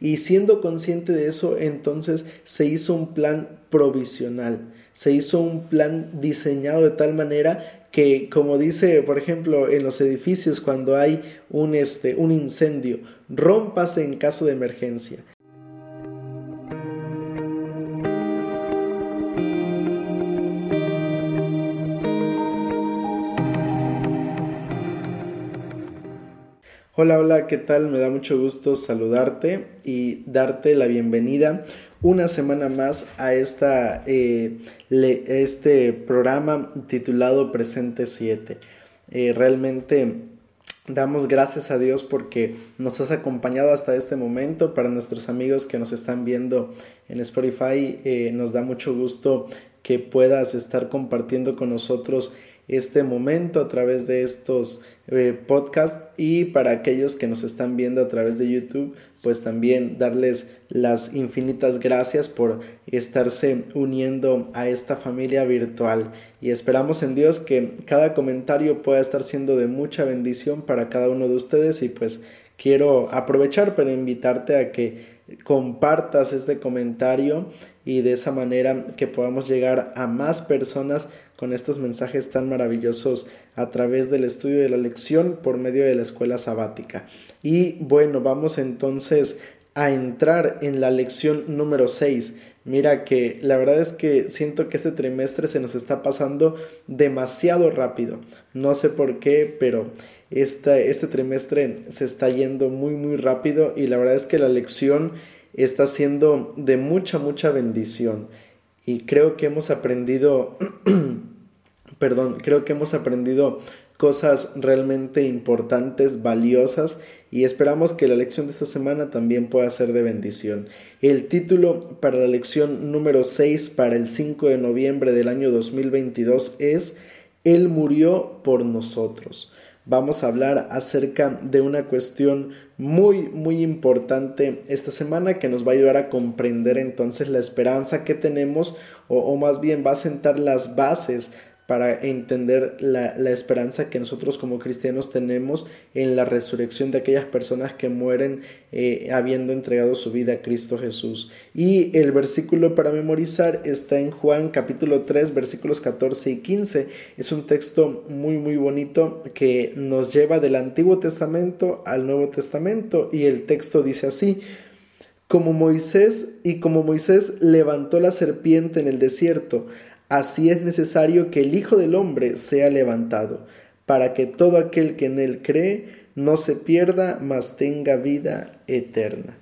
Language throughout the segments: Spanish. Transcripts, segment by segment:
Y siendo consciente de eso, entonces se hizo un plan provisional, se hizo un plan diseñado de tal manera que, como dice, por ejemplo, en los edificios, cuando hay un, este, un incendio, rómpase en caso de emergencia. Hola, hola, ¿qué tal? Me da mucho gusto saludarte y darte la bienvenida una semana más a esta, eh, este programa titulado Presente 7. Eh, realmente damos gracias a Dios porque nos has acompañado hasta este momento. Para nuestros amigos que nos están viendo en Spotify, eh, nos da mucho gusto que puedas estar compartiendo con nosotros este momento a través de estos eh, podcasts y para aquellos que nos están viendo a través de YouTube, pues también darles las infinitas gracias por estarse uniendo a esta familia virtual. Y esperamos en Dios que cada comentario pueda estar siendo de mucha bendición para cada uno de ustedes. Y pues quiero aprovechar para invitarte a que compartas este comentario y de esa manera que podamos llegar a más personas con estos mensajes tan maravillosos a través del estudio de la lección por medio de la escuela sabática. Y bueno, vamos entonces a entrar en la lección número 6. Mira que la verdad es que siento que este trimestre se nos está pasando demasiado rápido. No sé por qué, pero este, este trimestre se está yendo muy muy rápido y la verdad es que la lección está siendo de mucha mucha bendición. Y creo que hemos aprendido perdón, creo que hemos aprendido cosas realmente importantes, valiosas y esperamos que la lección de esta semana también pueda ser de bendición. El título para la lección número 6 para el 5 de noviembre del año 2022 es Él murió por nosotros. Vamos a hablar acerca de una cuestión muy muy importante esta semana que nos va a ayudar a comprender entonces la esperanza que tenemos o, o más bien va a sentar las bases para entender la, esperanza que nosotros como cristianos tenemos en la resurrección de aquellas personas que mueren eh, habiendo entregado su vida a Cristo Jesús. Y el versículo para memorizar está en Juan capítulo 3 versículos 14 y 15. Es un texto muy muy bonito que nos lleva del Antiguo Testamento al Nuevo Testamento y el texto dice así como Moisés y como Moisés levantó la serpiente en el desierto, Así es necesario que el Hijo del Hombre sea levantado, para que todo aquel que en él cree no se pierda, mas tenga vida eterna.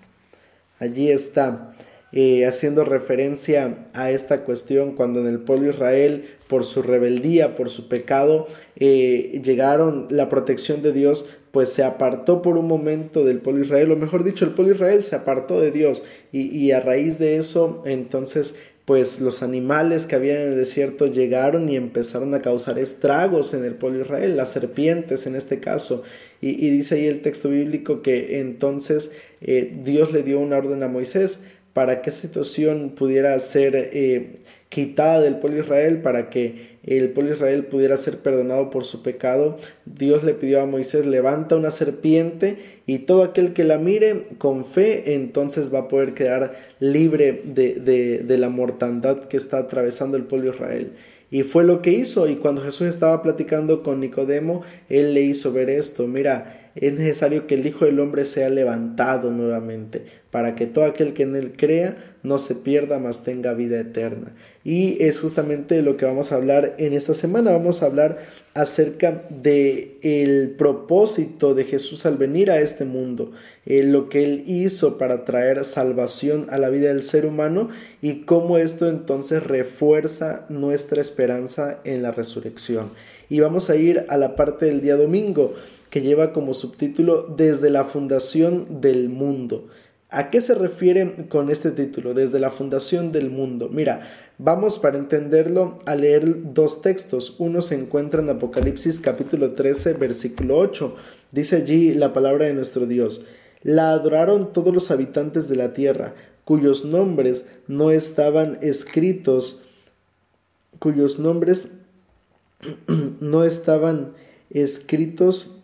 Allí está, eh, haciendo referencia a esta cuestión cuando en el pueblo Israel, por su rebeldía, por su pecado, eh, llegaron la protección de Dios, pues se apartó por un momento del pueblo Israel, o mejor dicho, el pueblo Israel se apartó de Dios y, y a raíz de eso entonces pues los animales que había en el desierto llegaron y empezaron a causar estragos en el pueblo de Israel, las serpientes en este caso. Y, dice ahí el texto bíblico que entonces eh, Dios le dio una orden a Moisés para que esa situación pudiera ser eh, quitada del pueblo Israel, para que el pueblo Israel pudiera ser perdonado por su pecado, Dios le pidió a Moisés, levanta una serpiente y todo aquel que la mire con fe, entonces va a poder quedar libre de, de, de la mortandad que está atravesando el pueblo Israel. Y fue lo que hizo, y cuando Jesús estaba platicando con Nicodemo, él le hizo ver esto, mira, es necesario que el Hijo del Hombre sea levantado nuevamente, para que todo aquel que en él crea no se pierda, mas tenga vida eterna. Y es justamente lo que vamos a hablar en esta semana. Vamos a hablar acerca de el propósito de Jesús al venir a este mundo, eh, lo que él hizo para traer salvación a la vida del ser humano y cómo esto entonces refuerza nuestra esperanza en la resurrección. Y vamos a ir a la parte del día domingo que lleva como subtítulo Desde la fundación del mundo. ¿A qué se refiere con este título? Desde la fundación del mundo. Mira, vamos para entenderlo a leer dos textos. Uno se encuentra en Apocalipsis capítulo 13, versículo 8. Dice allí la palabra de nuestro Dios. La adoraron todos los habitantes de la tierra, cuyos nombres no estaban escritos, cuyos nombres no estaban escritos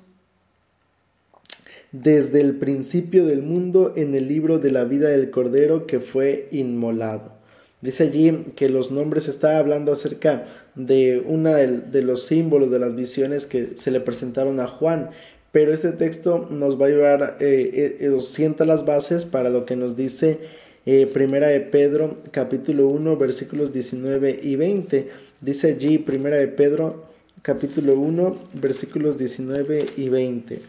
desde el principio del mundo en el libro de la vida del Cordero que fue inmolado. Dice allí que los nombres está hablando acerca de uno de, los símbolos de las visiones que se le presentaron a Juan, pero este texto nos va a llevar, eh, eh, sienta las bases para lo que nos dice eh, Primera de Pedro, capítulo 1, versículos 19 y 20. Dice allí, Primera de Pedro, capítulo 1, versículos 19 y 20.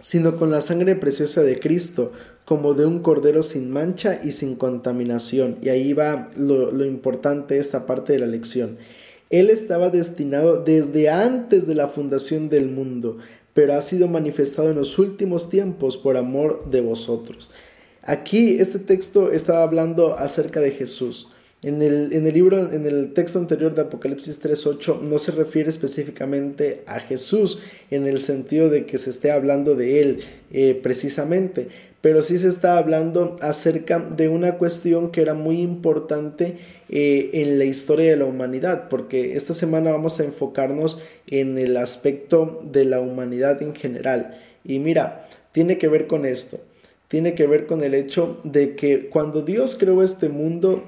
Sino con la sangre preciosa de Cristo, como de un cordero sin mancha y sin contaminación. Y ahí va lo, lo importante, esta parte de la lección. Él estaba destinado desde antes de la fundación del mundo, pero ha sido manifestado en los últimos tiempos por amor de vosotros. Aquí este texto estaba hablando acerca de Jesús. En el, en el, libro, en el texto anterior de Apocalipsis 3.8 no se refiere específicamente a Jesús en el sentido de que se esté hablando de él eh, precisamente, pero sí se está hablando acerca de una cuestión que era muy importante eh, en la historia de la humanidad, porque esta semana vamos a enfocarnos en el aspecto de la humanidad en general. Y mira, tiene que ver con esto tiene que ver con el hecho de que cuando Dios creó este mundo,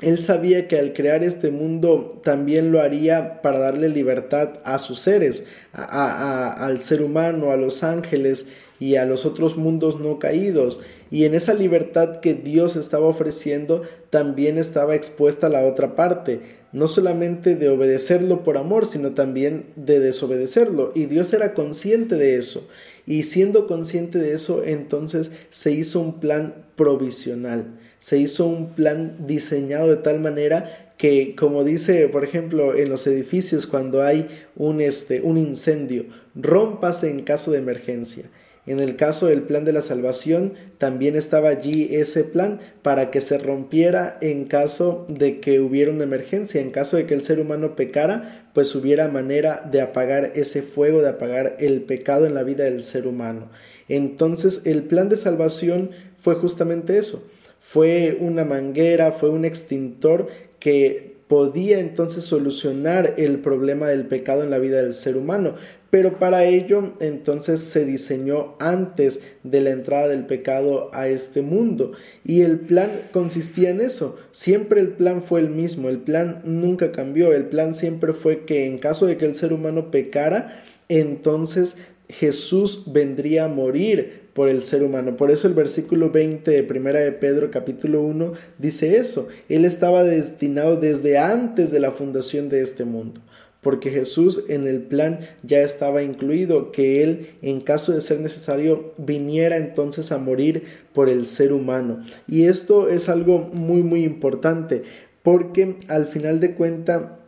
Él sabía que al crear este mundo también lo haría para darle libertad a sus seres, al ser humano, a los ángeles y a los otros mundos no caídos. Y en esa libertad que Dios estaba ofreciendo, también estaba expuesta la otra parte, no solamente de obedecerlo por amor, sino también de desobedecerlo. Y Dios era consciente de eso. Y siendo consciente de eso, entonces se hizo un plan provisional, se hizo un plan diseñado de tal manera que, como dice, por ejemplo, en los edificios, cuando hay un, este, un incendio, rómpase en caso de emergencia. En el caso del plan de la salvación, también estaba allí ese plan para que se rompiera en caso de que hubiera una emergencia, en caso de que el ser humano pecara, pues hubiera manera de apagar ese fuego, de apagar el pecado en la vida del ser humano. Entonces el plan de salvación fue justamente eso, fue una manguera, fue un extintor que podía entonces solucionar el problema del pecado en la vida del ser humano, pero para ello entonces se diseñó antes de la entrada del pecado a este mundo y el plan consistía en eso, siempre el plan fue el mismo, el plan nunca cambió, el plan siempre fue que en caso de que el ser humano pecara, entonces Jesús vendría a morir por el ser humano. Por eso el versículo 20 de Primera de Pedro capítulo 1 dice eso. Él estaba destinado desde antes de la fundación de este mundo. Porque Jesús en el plan ya estaba incluido, que Él, en caso de ser necesario, viniera entonces a morir por el ser humano. Y esto es algo muy, muy importante, porque al final de cuenta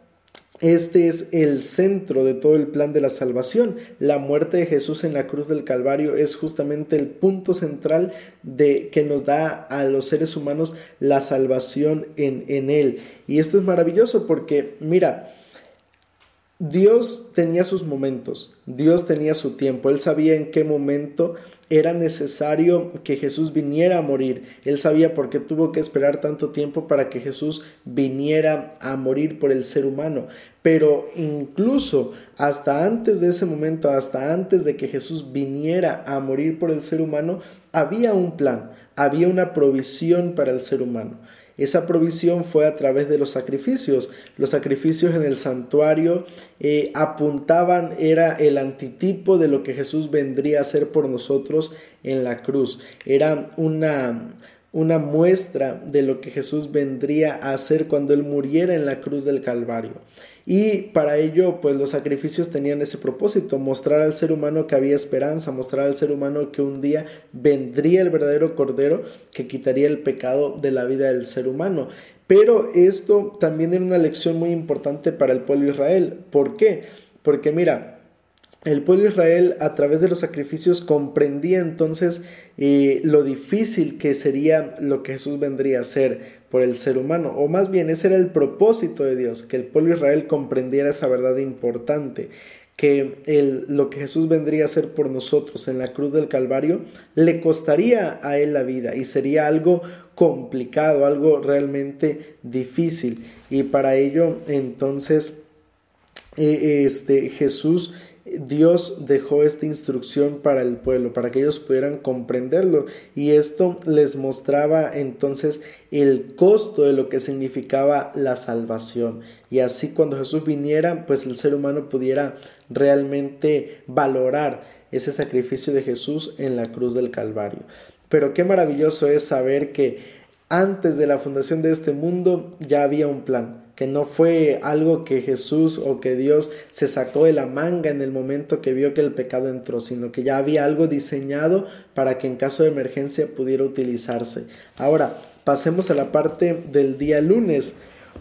este es el centro de todo el plan de la salvación. La muerte de Jesús en la cruz del Calvario es justamente el punto central de que nos da a los seres humanos la salvación en, en Él. Y esto es maravilloso porque, mira, Dios tenía sus momentos, Dios tenía su tiempo, Él sabía en qué momento era necesario que Jesús viniera a morir, Él sabía por qué tuvo que esperar tanto tiempo para que Jesús viniera a morir por el ser humano, pero incluso hasta antes de ese momento, hasta antes de que Jesús viniera a morir por el ser humano, había un plan, había una provisión para el ser humano. Esa provisión fue a través de los sacrificios. Los sacrificios en el santuario eh, apuntaban, era el antitipo de lo que Jesús vendría a hacer por nosotros en la cruz. Era una, una muestra de lo que Jesús vendría a hacer cuando Él muriera en la cruz del Calvario. Y para ello, pues los sacrificios tenían ese propósito, mostrar al ser humano que había esperanza, mostrar al ser humano que un día vendría el verdadero Cordero que quitaría el pecado de la vida del ser humano. Pero esto también era una lección muy importante para el pueblo de Israel. ¿Por qué? Porque mira, el pueblo de Israel a través de los sacrificios comprendía entonces eh, lo difícil que sería lo que Jesús vendría a hacer por el ser humano, o más bien ese era el propósito de Dios, que el pueblo de Israel comprendiera esa verdad importante, que lo que Jesús vendría a hacer por nosotros en la cruz del Calvario le costaría a él la vida y sería algo complicado, algo realmente difícil. Y para ello entonces eh, este, Jesús Dios dejó esta instrucción para el pueblo, para que ellos pudieran comprenderlo. Y esto les mostraba entonces el costo de lo que significaba la salvación. Y así cuando Jesús viniera, pues el ser humano pudiera realmente valorar ese sacrificio de Jesús en la cruz del Calvario. Pero qué maravilloso es saber que antes de la fundación de este mundo ya había un plan que no fue algo que Jesús o que Dios se sacó de la manga en el momento que vio que el pecado entró, sino que ya había algo diseñado para que en caso de emergencia pudiera utilizarse. Ahora, pasemos a la parte del día lunes,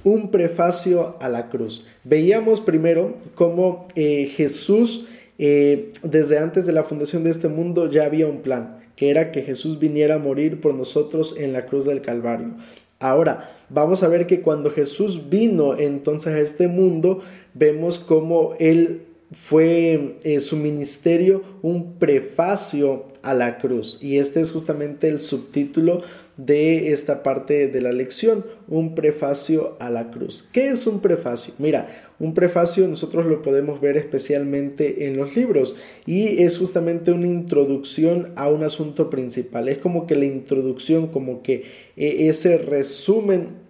un prefacio a la cruz. Veíamos primero cómo eh, Jesús, eh, desde antes de la fundación de este mundo, ya había un plan que era que Jesús viniera a morir por nosotros en la cruz del Calvario. Ahora, vamos a ver que cuando Jesús vino entonces a este mundo, vemos cómo Él fue eh, su ministerio un prefacio a la cruz. Y este es justamente el subtítulo de esta parte de la lección, un prefacio a la cruz. ¿Qué es un prefacio? Mira, un prefacio nosotros lo podemos ver especialmente en los libros y es justamente una introducción a un asunto principal. Es como que la introducción, como que eh, ese resumen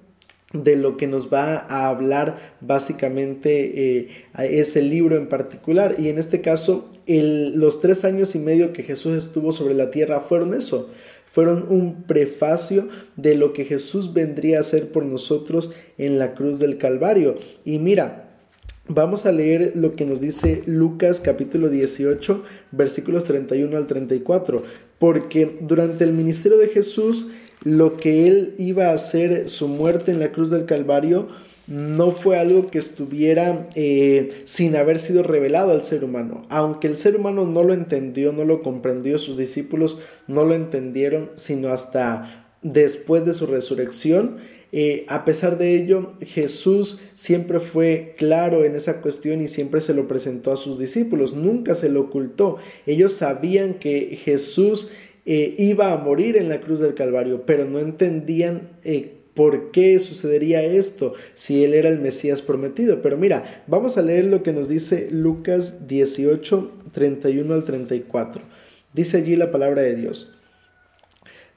de lo que nos va a hablar básicamente eh, ese libro en particular. Y en este caso, los tres años y medio que Jesús estuvo sobre la tierra fueron eso, fueron un prefacio de lo que Jesús vendría a hacer por nosotros en la cruz del Calvario. Y mira, Vamos a leer lo que nos dice Lucas capítulo 18 versículos 31 al 34, porque durante el ministerio de Jesús lo que él iba a hacer, su muerte en la cruz del Calvario, no fue algo que estuviera eh, sin haber sido revelado al ser humano. Aunque el ser humano no lo entendió, no lo comprendió, sus discípulos no lo entendieron, sino hasta después de su resurrección. Eh, a pesar de ello, Jesús siempre fue claro en esa cuestión y siempre se lo presentó a sus discípulos, nunca se lo ocultó. Ellos sabían que Jesús eh, iba a morir en la cruz del Calvario, pero no entendían por qué sucedería esto si él era el Mesías prometido. Pero mira, vamos a leer lo que nos dice Lucas 18, 31 al 34. Dice allí la palabra de Dios.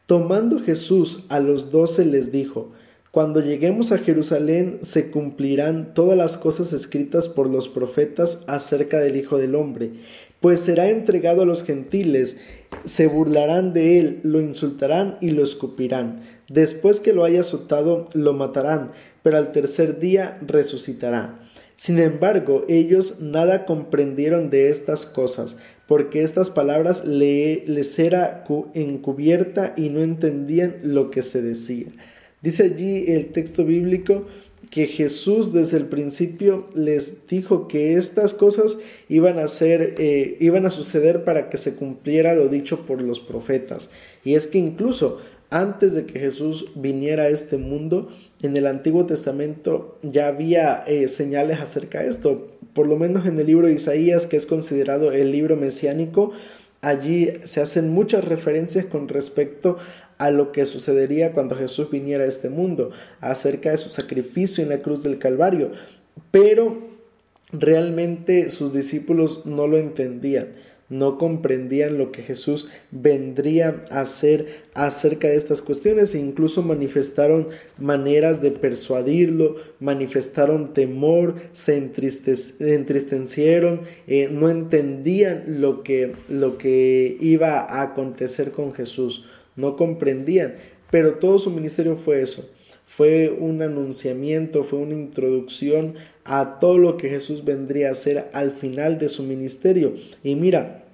Tomando Jesús a los doce les dijo, cuando lleguemos a Jerusalén se cumplirán todas las cosas escritas por los profetas acerca del Hijo del Hombre pues será entregado a los gentiles, se burlarán de él, lo insultarán y lo escupirán. Después que lo haya azotado, lo matarán, pero al tercer día resucitará. Sin embargo, ellos nada comprendieron de estas cosas, porque estas palabras les era encubierta y no entendían lo que se decía. Dice allí el texto bíblico que Jesús desde el principio les dijo que estas cosas iban a ser, eh, iban a suceder para que se cumpliera lo dicho por los profetas. Y es que incluso antes de que Jesús viniera a este mundo, en el Antiguo Testamento ya había eh, señales acerca de esto. Por lo menos en el libro de Isaías, que es considerado el libro mesiánico, allí se hacen muchas referencias con respecto a lo que sucedería cuando Jesús viniera a este mundo, acerca de su sacrificio en la cruz del Calvario. Pero realmente sus discípulos no lo entendían, no comprendían lo que Jesús vendría a hacer acerca de estas cuestiones e incluso manifestaron maneras de persuadirlo, manifestaron temor, se entristecieron, eh, no entendían lo que, lo que iba a acontecer con Jesús no comprendían, pero todo su ministerio fue eso, fue un anunciamiento, fue una introducción a todo lo que Jesús vendría a hacer al final de su ministerio. Y mira,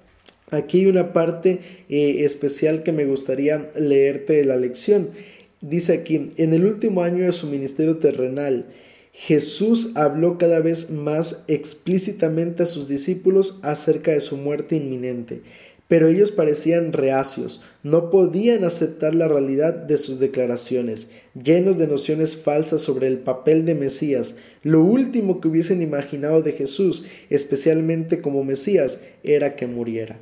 aquí hay una parte eh, especial que me gustaría leerte de la lección. Dice aquí, en el último año de su ministerio terrenal, Jesús habló cada vez más explícitamente a sus discípulos acerca de su muerte inminente pero ellos parecían reacios, no podían aceptar la realidad de sus declaraciones, llenos de nociones falsas sobre el papel de Mesías. Lo último que hubiesen imaginado de Jesús, especialmente como Mesías, era que muriera.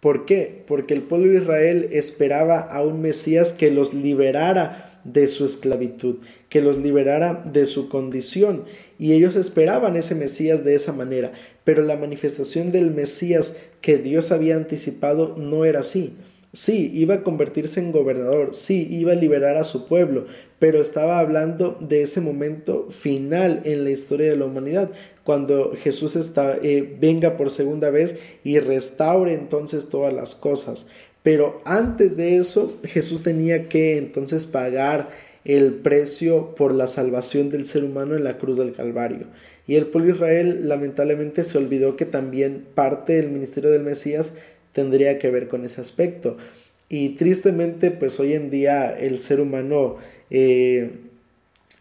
¿Por qué? Porque el pueblo de Israel esperaba a un Mesías que los liberara de su esclavitud, que los liberara de su condición. Y ellos esperaban ese Mesías de esa manera, pero la manifestación del Mesías que Dios había anticipado no era así. Sí, iba a convertirse en gobernador, sí, iba a liberar a su pueblo, pero estaba hablando de ese momento final en la historia de la humanidad, cuando Jesús está, eh, venga por segunda vez y restaure entonces todas las cosas. Pero antes de eso, Jesús tenía que entonces pagar el precio por la salvación del ser humano en la cruz del Calvario. Y el pueblo Israel lamentablemente se olvidó que también parte del ministerio del Mesías tendría que ver con ese aspecto. Y tristemente, pues hoy en día el ser humano eh,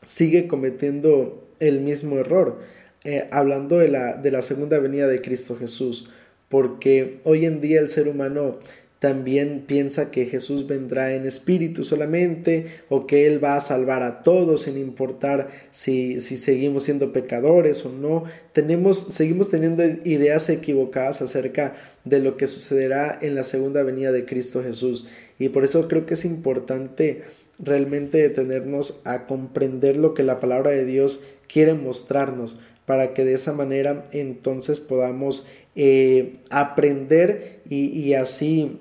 sigue cometiendo el mismo error, eh, hablando de la, de la segunda venida de Cristo Jesús, porque hoy en día el ser humano también piensa que Jesús vendrá en espíritu solamente o que Él va a salvar a todos sin importar si, si seguimos siendo pecadores o no. Tenemos, seguimos teniendo ideas equivocadas acerca de lo que sucederá en la segunda venida de Cristo Jesús. Y por eso creo que es importante realmente detenernos a comprender lo que la palabra de Dios quiere mostrarnos para que de esa manera entonces podamos eh, aprender y, y así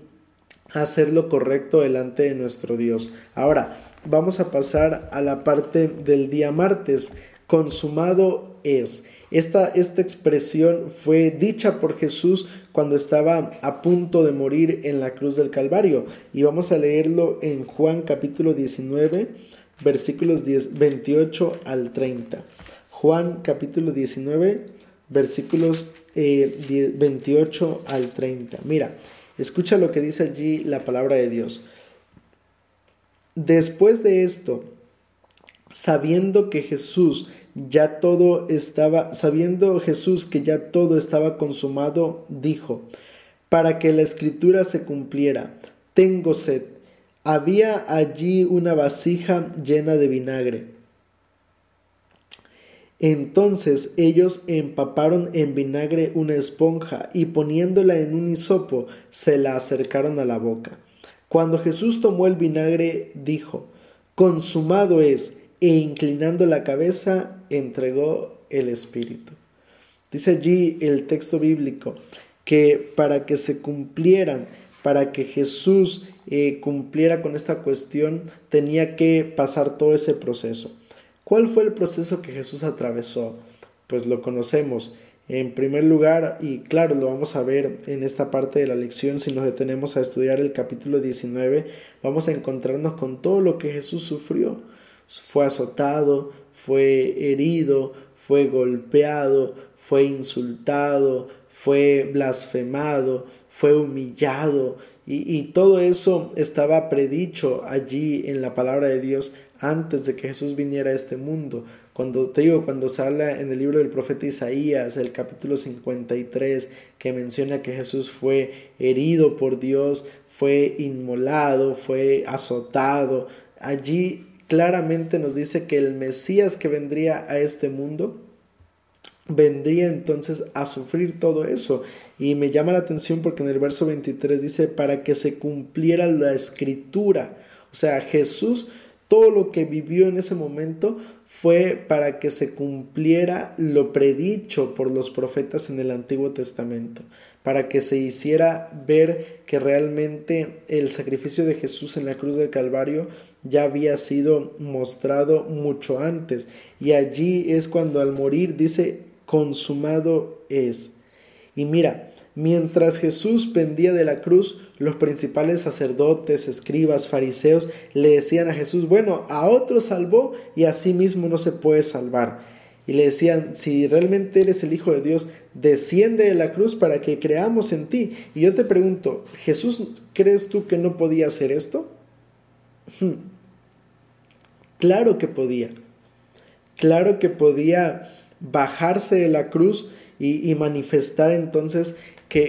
hacer lo correcto delante de nuestro Dios. Ahora, vamos a pasar a la parte del día martes. Consumado es. Esta, esta, expresión fue dicha por Jesús cuando estaba a punto de morir en la cruz del Calvario. Y vamos a leerlo en Juan capítulo 19, versículos 10, 28 al 30. Juan capítulo 19, versículos 28 eh, al 30. Mira, Escucha lo que dice allí la palabra de Dios. Después de esto, sabiendo que Jesús ya todo estaba, sabiendo Jesús que ya todo estaba consumado, dijo, para que la escritura se cumpliera, tengo sed. Había allí una vasija llena de vinagre entonces ellos empaparon en vinagre una esponja y poniéndola en un hisopo se la acercaron a la boca. Cuando Jesús tomó el vinagre, dijo, Consumado es, e inclinando la cabeza, entregó el Espíritu. Dice allí el texto bíblico que para que se cumplieran, para que Jesús eh, cumpliera con esta cuestión, tenía que pasar todo ese proceso. ¿Cuál fue el proceso que Jesús atravesó? Pues lo conocemos. En primer lugar, y claro, lo vamos a ver en esta parte de la lección, si nos detenemos a estudiar el capítulo 19, vamos a encontrarnos con todo lo que Jesús sufrió. Fue azotado, fue herido, fue golpeado, fue insultado, fue blasfemado, fue humillado, y, y, todo eso estaba predicho allí en la palabra de Dios antes de que Jesús viniera a este mundo. Cuando te digo, cuando se habla en el libro del profeta Isaías, el capítulo 53, que menciona que Jesús fue herido por Dios, fue inmolado, fue azotado, allí claramente nos dice que el Mesías que vendría a este mundo vendría entonces a sufrir todo eso. Y me llama la atención porque en el verso 23 dice, para que se cumpliera la escritura. O sea, Jesús, todo lo que vivió en ese momento fue para que se cumpliera lo predicho por los profetas en el Antiguo Testamento, para que se hiciera ver que realmente el sacrificio de Jesús en la cruz del Calvario ya había sido mostrado mucho antes. Y allí es cuando al morir dice, consumado es. Y mira, mientras Jesús pendía de la cruz, los principales sacerdotes, escribas, fariseos le decían a Jesús, bueno, a otro salvó y a sí mismo no se puede salvar. Y le decían, si realmente eres el Hijo de Dios, desciende de la cruz para que creamos en ti. Y yo te pregunto, ¿Jesús crees tú que no podía hacer esto? Hmm. Claro que podía. Claro que podía bajarse de la cruz y, manifestar entonces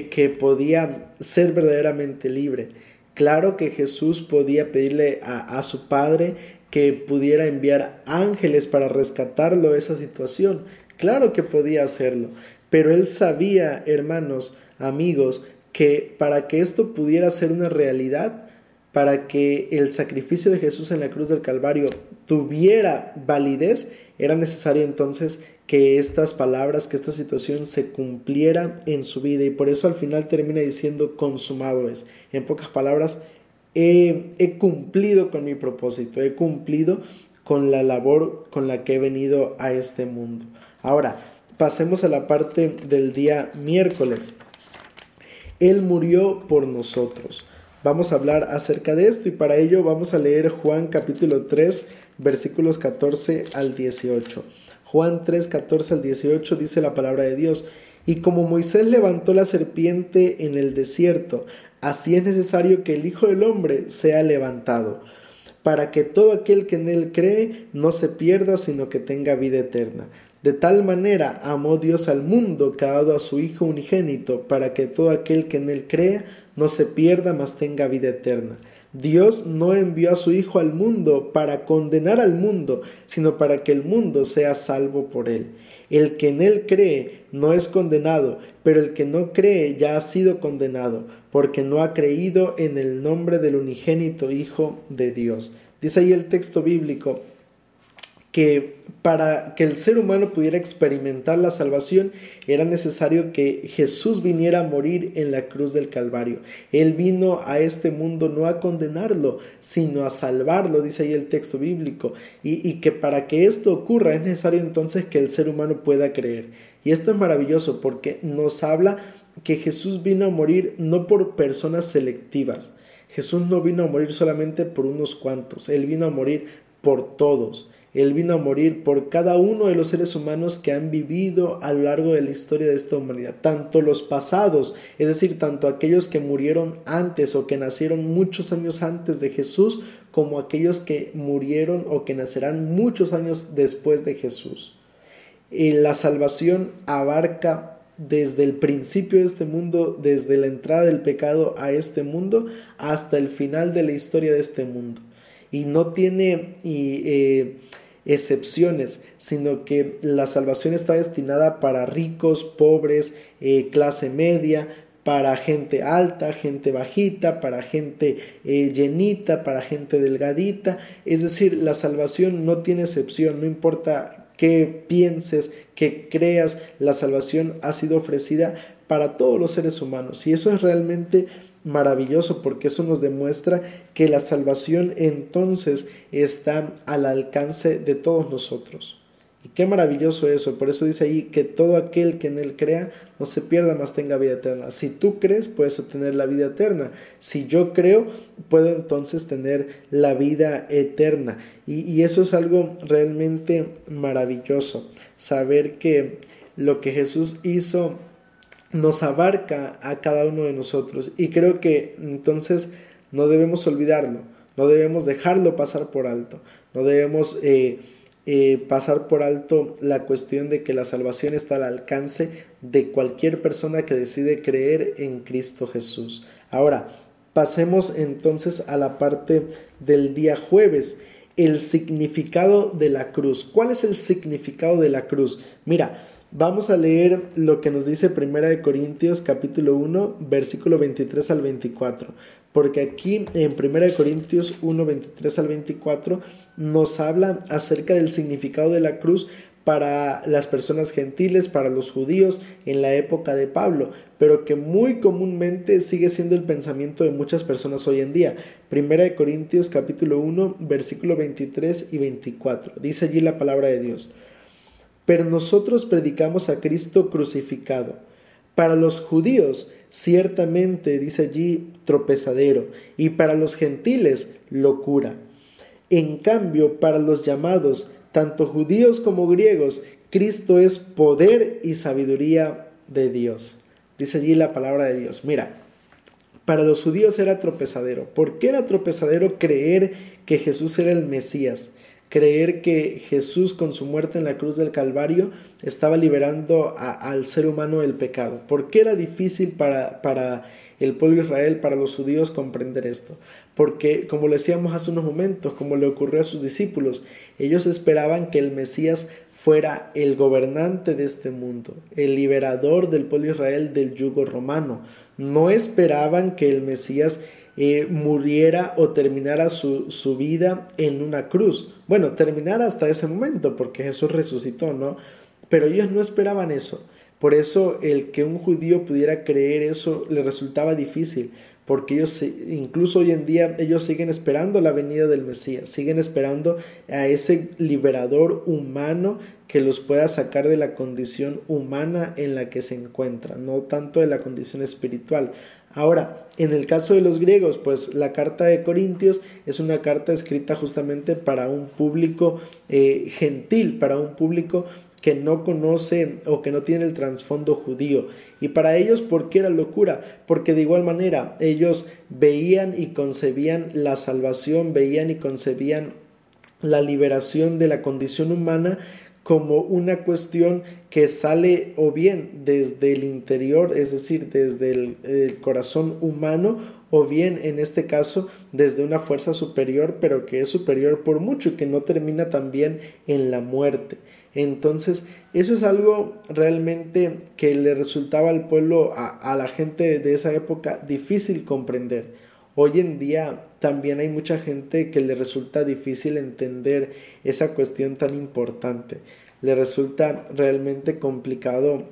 que, podía ser verdaderamente libre. Claro que Jesús podía pedirle a, a su Padre que pudiera enviar ángeles para rescatarlo de esa situación. Claro que podía hacerlo, pero él sabía, hermanos, amigos, que para que esto pudiera ser una realidad, para que el sacrificio de Jesús en la cruz del Calvario tuviera validez, era necesario entonces que estas palabras, que esta situación se cumpliera en su vida y por eso al final termina diciendo consumado es. En pocas palabras, he, cumplido con mi propósito, he cumplido con la labor con la que he venido a este mundo. Ahora, pasemos a la parte del día miércoles. Él murió por nosotros. Vamos a hablar acerca de esto y para ello vamos a leer Juan capítulo 3 versículos 14 al 18. Juan 3, 14 al 18 dice la palabra de Dios. Y como Moisés levantó la serpiente en el desierto, así es necesario que el Hijo del Hombre sea levantado, para que todo aquel que en él cree no se pierda, sino que tenga vida eterna. De tal manera amó Dios al mundo que ha dado a su Hijo unigénito, para que todo aquel que en él crea no se pierda, mas tenga vida eterna. Dios no envió a su Hijo al mundo para condenar al mundo, sino para que el mundo sea salvo por él. El que en él cree no es condenado, pero el que no cree ya ha sido condenado, porque no ha creído en el nombre del unigénito Hijo de Dios. Dice ahí el texto bíblico, que para que el ser humano pudiera experimentar la salvación era necesario que Jesús viniera a morir en la cruz del Calvario. Él vino a este mundo no a condenarlo, sino a salvarlo, dice ahí el texto bíblico. Y, y que para que esto ocurra es necesario entonces que el ser humano pueda creer. Y esto es maravilloso porque nos habla que Jesús vino a morir no por personas selectivas. Jesús no vino a morir solamente por unos cuantos, Él vino a morir por todos. Él vino a morir por cada uno de los seres humanos que han vivido a lo largo de la historia de esta humanidad, tanto los pasados, es decir, tanto aquellos que murieron antes o que nacieron muchos años antes de Jesús, como aquellos que murieron o que nacerán muchos años después de Jesús. Y la salvación abarca desde el principio de este mundo, desde la entrada del pecado a este mundo, hasta el final de la historia de este mundo. Y no tiene... Y, eh, excepciones, sino que la salvación está destinada para ricos, pobres, eh, clase media, para gente alta, gente bajita, para gente eh, llenita, para gente delgadita. Es decir, la salvación no tiene excepción, no importa qué pienses, qué creas, la salvación ha sido ofrecida para todos los seres humanos. Y eso es realmente maravilloso porque eso nos demuestra que la salvación entonces está al alcance de todos nosotros. Y qué maravilloso eso. Por eso dice ahí que todo aquel que en él crea no se pierda, más tenga vida eterna. Si tú crees, puedes obtener la vida eterna. Si yo creo, puedo entonces tener la vida eterna. Y, y eso es algo realmente maravilloso. Saber que lo que Jesús hizo nos abarca a cada uno de nosotros. Y creo que entonces no debemos olvidarlo, no debemos dejarlo pasar por alto, no debemos eh, eh, pasar por alto la cuestión de que la salvación está al alcance de cualquier persona que decide creer en Cristo Jesús. Ahora, pasemos entonces a la parte del día jueves el significado de la cruz. ¿Cuál es el significado de la cruz? Mira, Vamos a leer lo que nos dice Primera de Corintios capítulo 1, versículo 23 al 24, porque aquí en Primera de Corintios 1, 23 al 24 nos habla acerca del significado de la cruz para las personas gentiles, para los judíos en la época de Pablo, pero que muy comúnmente sigue siendo el pensamiento de muchas personas hoy en día. Primera de Corintios capítulo 1, versículo 23 y 24. Dice allí la palabra de Dios. Pero nosotros predicamos a Cristo crucificado. Para los judíos, ciertamente, dice allí, tropezadero, y para los gentiles, locura. En cambio, para los llamados, tanto judíos como griegos, Cristo es poder y sabiduría de Dios. Dice allí la palabra de Dios. Mira, para los judíos era tropezadero. ¿Por qué era tropezadero creer que Jesús era el Mesías? Creer que Jesús con su muerte en la cruz del Calvario estaba liberando al ser humano del pecado. ¿Por qué era difícil para, para el pueblo de Israel, para los judíos comprender esto? porque como decíamos hace unos momentos, como le ocurrió a sus discípulos, ellos esperaban que el Mesías fuera el gobernante de este mundo, el liberador del pueblo de Israel del yugo romano. No esperaban que el Mesías eh, muriera o terminara su, su, vida en una cruz. Bueno, terminara hasta ese momento, porque Jesús resucitó, ¿no? Pero ellos no esperaban eso. Por eso el que un judío pudiera creer eso le resultaba difícil, porque ellos, incluso hoy en día, ellos siguen esperando la venida del Mesías, siguen esperando a ese liberador humano que los pueda sacar de la condición humana en la que se encuentran, no tanto de la condición espiritual. Ahora, en el caso de los griegos, pues la carta de Corintios es una carta escrita justamente para un público eh, gentil, para un público que no conoce o que no tiene el trasfondo judío. Y para ellos, ¿por qué era locura? Porque de igual manera ellos veían y concebían la salvación, veían y concebían la liberación de la condición humana como una cuestión que sale o bien desde el interior, es decir, desde el, el, corazón humano, o bien en este caso desde una fuerza superior, pero que es superior por mucho y que no termina también en la muerte. Entonces, eso es algo realmente que le resultaba al pueblo, a, la gente de esa época, difícil comprender. Hoy en día también hay mucha gente que le resulta difícil entender esa cuestión tan importante. Le resulta realmente complicado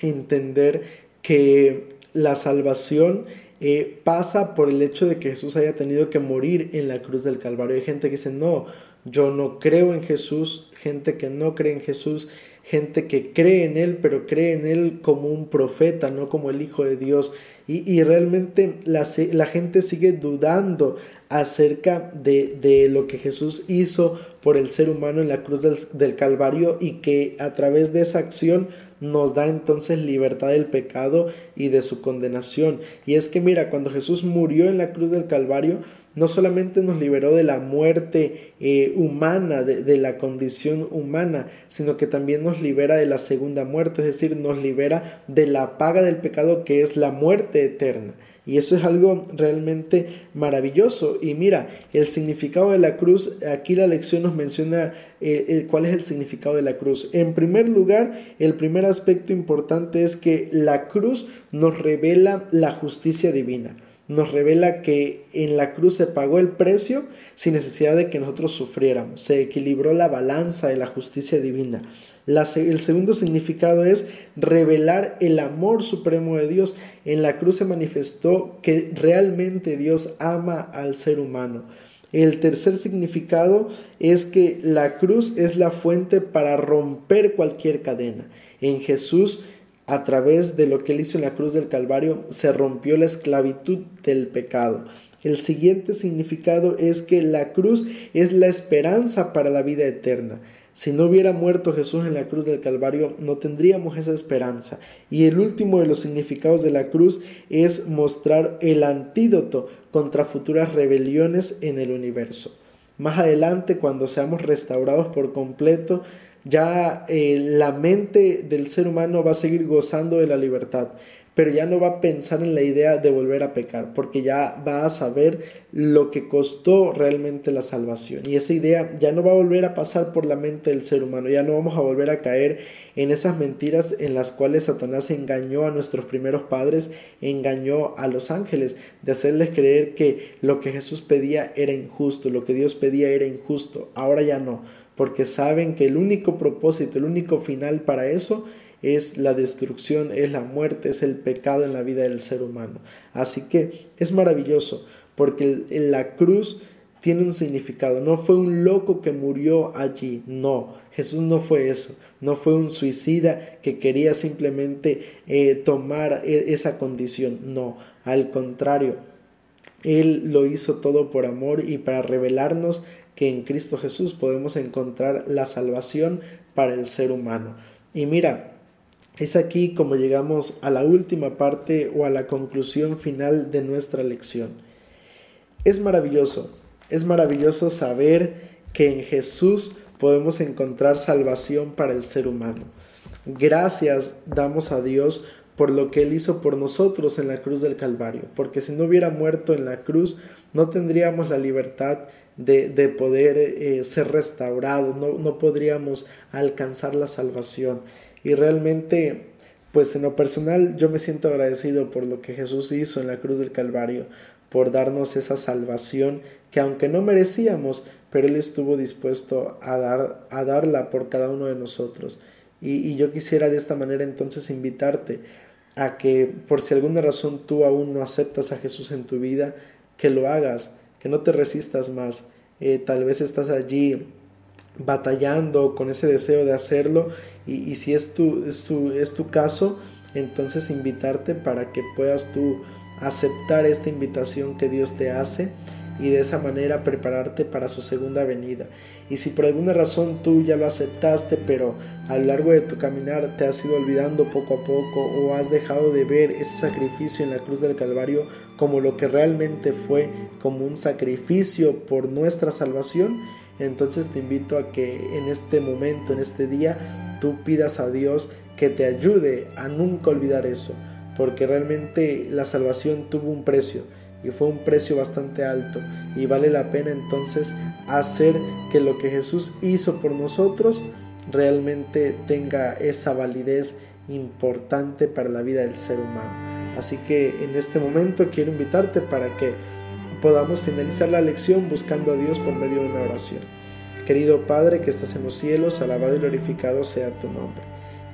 entender que la salvación eh, pasa por el hecho de que Jesús haya tenido que morir en la cruz del Calvario. Hay gente que dice, no, yo no creo en Jesús, gente que no cree en Jesús, gente que cree en Él, pero cree en Él como un profeta, no como el Hijo de Dios. Y, realmente la, la, gente sigue dudando acerca de, de, lo que Jesús hizo por el ser humano en la cruz del, del Calvario y que a través de esa acción nos da entonces libertad del pecado y de su condenación. Y es que mira, cuando Jesús murió en la cruz del Calvario, no solamente nos liberó de la muerte eh, humana, de, de, la condición humana, sino que también nos libera de la segunda muerte, es decir, nos libera de la paga del pecado que es la muerte eterna. Y eso es algo realmente maravilloso. Y mira, el significado de la cruz, aquí la lección nos menciona eh, cuál es el significado de la cruz. En primer lugar, el primer aspecto importante es que la cruz nos revela la justicia divina nos revela que en la cruz se pagó el precio sin necesidad de que nosotros sufriéramos. Se equilibró la balanza de la justicia divina. El segundo significado es revelar el amor supremo de Dios. En la cruz se manifestó que realmente Dios ama al ser humano. El tercer significado es que la cruz es la fuente para romper cualquier cadena. En Jesús a través de lo que él hizo en la cruz del Calvario, se rompió la esclavitud del pecado. El siguiente significado es que la cruz es la esperanza para la vida eterna. Si no hubiera muerto Jesús en la cruz del Calvario, no tendríamos esa esperanza. Y el último de los significados de la cruz es mostrar el antídoto contra futuras rebeliones en el universo. Más adelante, cuando seamos restaurados por completo, ya eh, la mente del ser humano va a seguir gozando de la libertad, pero ya no va a pensar en la idea de volver a pecar, porque ya va a saber lo que costó realmente la salvación. Y esa idea ya no va a volver a pasar por la mente del ser humano, ya no vamos a volver a caer en esas mentiras en las cuales Satanás engañó a nuestros primeros padres, engañó a los ángeles, de hacerles creer que lo que Jesús pedía era injusto, lo que Dios pedía era injusto. Ahora ya no porque saben que el único propósito, el único final para eso es la destrucción, es la muerte, es el pecado en la vida del ser humano. Así que es maravilloso, porque la cruz tiene un significado. No fue un loco que murió allí, no, Jesús no fue eso, no fue un suicida que quería simplemente eh, tomar e, esa condición, no, al contrario, Él lo hizo todo por amor y para revelarnos que en Cristo Jesús podemos encontrar la salvación para el ser humano. Y mira, es aquí como llegamos a la última parte o a la conclusión final de nuestra lección. Es maravilloso, es maravilloso saber que en Jesús podemos encontrar salvación para el ser humano. Gracias damos a Dios por lo que Él hizo por nosotros en la cruz del Calvario, porque si no hubiera muerto en la cruz, no tendríamos la libertad de, de poder eh, ser restaurados, no, no podríamos alcanzar la salvación. Y realmente, pues en lo personal, yo me siento agradecido por lo que Jesús hizo en la cruz del Calvario, por darnos esa salvación que aunque no merecíamos, pero Él estuvo dispuesto a, dar, a darla por cada uno de nosotros. Y, yo quisiera de esta manera entonces invitarte a que por si alguna razón tú aún no aceptas a Jesús en tu vida, que lo hagas, que no te resistas más. Eh, tal vez estás allí batallando con ese deseo de hacerlo y, si es tu, es, tu, es tu caso, entonces invitarte para que puedas tú aceptar esta invitación que Dios te hace y de esa manera prepararte para su segunda venida. Y si por alguna razón tú ya lo aceptaste, pero a lo largo de tu caminar te has ido olvidando poco a poco o has dejado de ver ese sacrificio en la cruz del Calvario como lo que realmente fue, como un sacrificio por nuestra salvación, entonces te invito a que en este momento, en este día, tú pidas a Dios que te ayude a nunca olvidar eso, porque realmente la salvación tuvo un precio y fue un precio bastante alto y vale la pena entonces hacer que lo que Jesús hizo por nosotros realmente tenga esa validez importante para la vida del ser humano. Así que en este momento quiero invitarte para que podamos finalizar la lección buscando a Dios por medio de una oración. Querido Padre que estás en los cielos, alabado y glorificado sea tu nombre.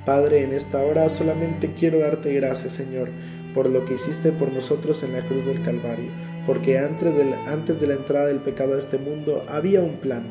Padre, en esta hora solamente quiero darte gracias, Señor, por lo que hiciste por nosotros en la cruz del Calvario, porque antes de, la, antes de la entrada del pecado a este mundo había un plan,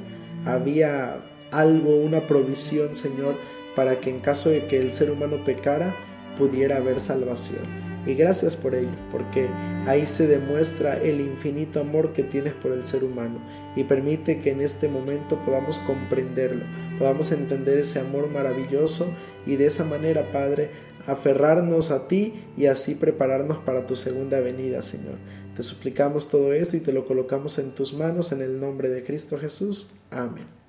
había algo, una provisión, Señor, para que en caso de que el ser humano pecara, pudiera haber salvación. Y gracias por ello, porque ahí se demuestra el infinito amor que tienes por el ser humano y permite que en este momento podamos comprenderlo, podamos entender ese amor maravilloso y de esa manera, Padre, aferrarnos a ti y así prepararnos para tu segunda venida, Señor. Te suplicamos todo esto y te lo colocamos en tus manos en el nombre de Cristo Jesús. Amén.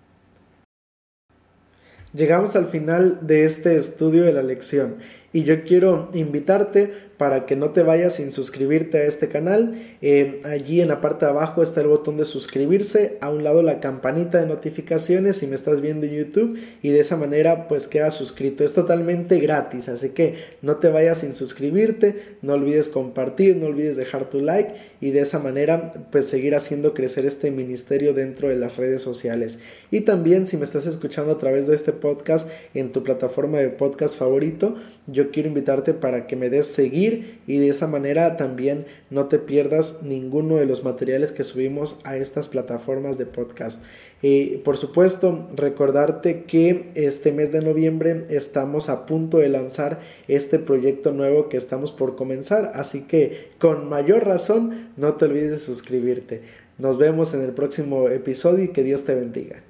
Llegamos al final de este estudio de la lección y yo quiero invitarte para que no te vayas sin suscribirte a este canal. Eh, allí en la parte de abajo está el botón de suscribirse, a un lado la campanita de notificaciones si me estás viendo en YouTube y de esa manera pues quedas suscrito. Es totalmente gratis, así que no te vayas sin suscribirte, no olvides compartir, no olvides dejar tu like y de esa manera pues seguir haciendo crecer este ministerio dentro de las redes sociales. Y también si me estás escuchando a través de este podcast en tu plataforma de podcast favorito, yo quiero invitarte para que me des seguir y de esa manera también no te pierdas ninguno de los materiales que subimos a estas plataformas de podcast. Y por supuesto, recordarte que este mes de noviembre estamos a punto de lanzar este proyecto nuevo que estamos por comenzar, así que con mayor razón no te olvides de suscribirte. Nos vemos en el próximo episodio y que Dios te bendiga.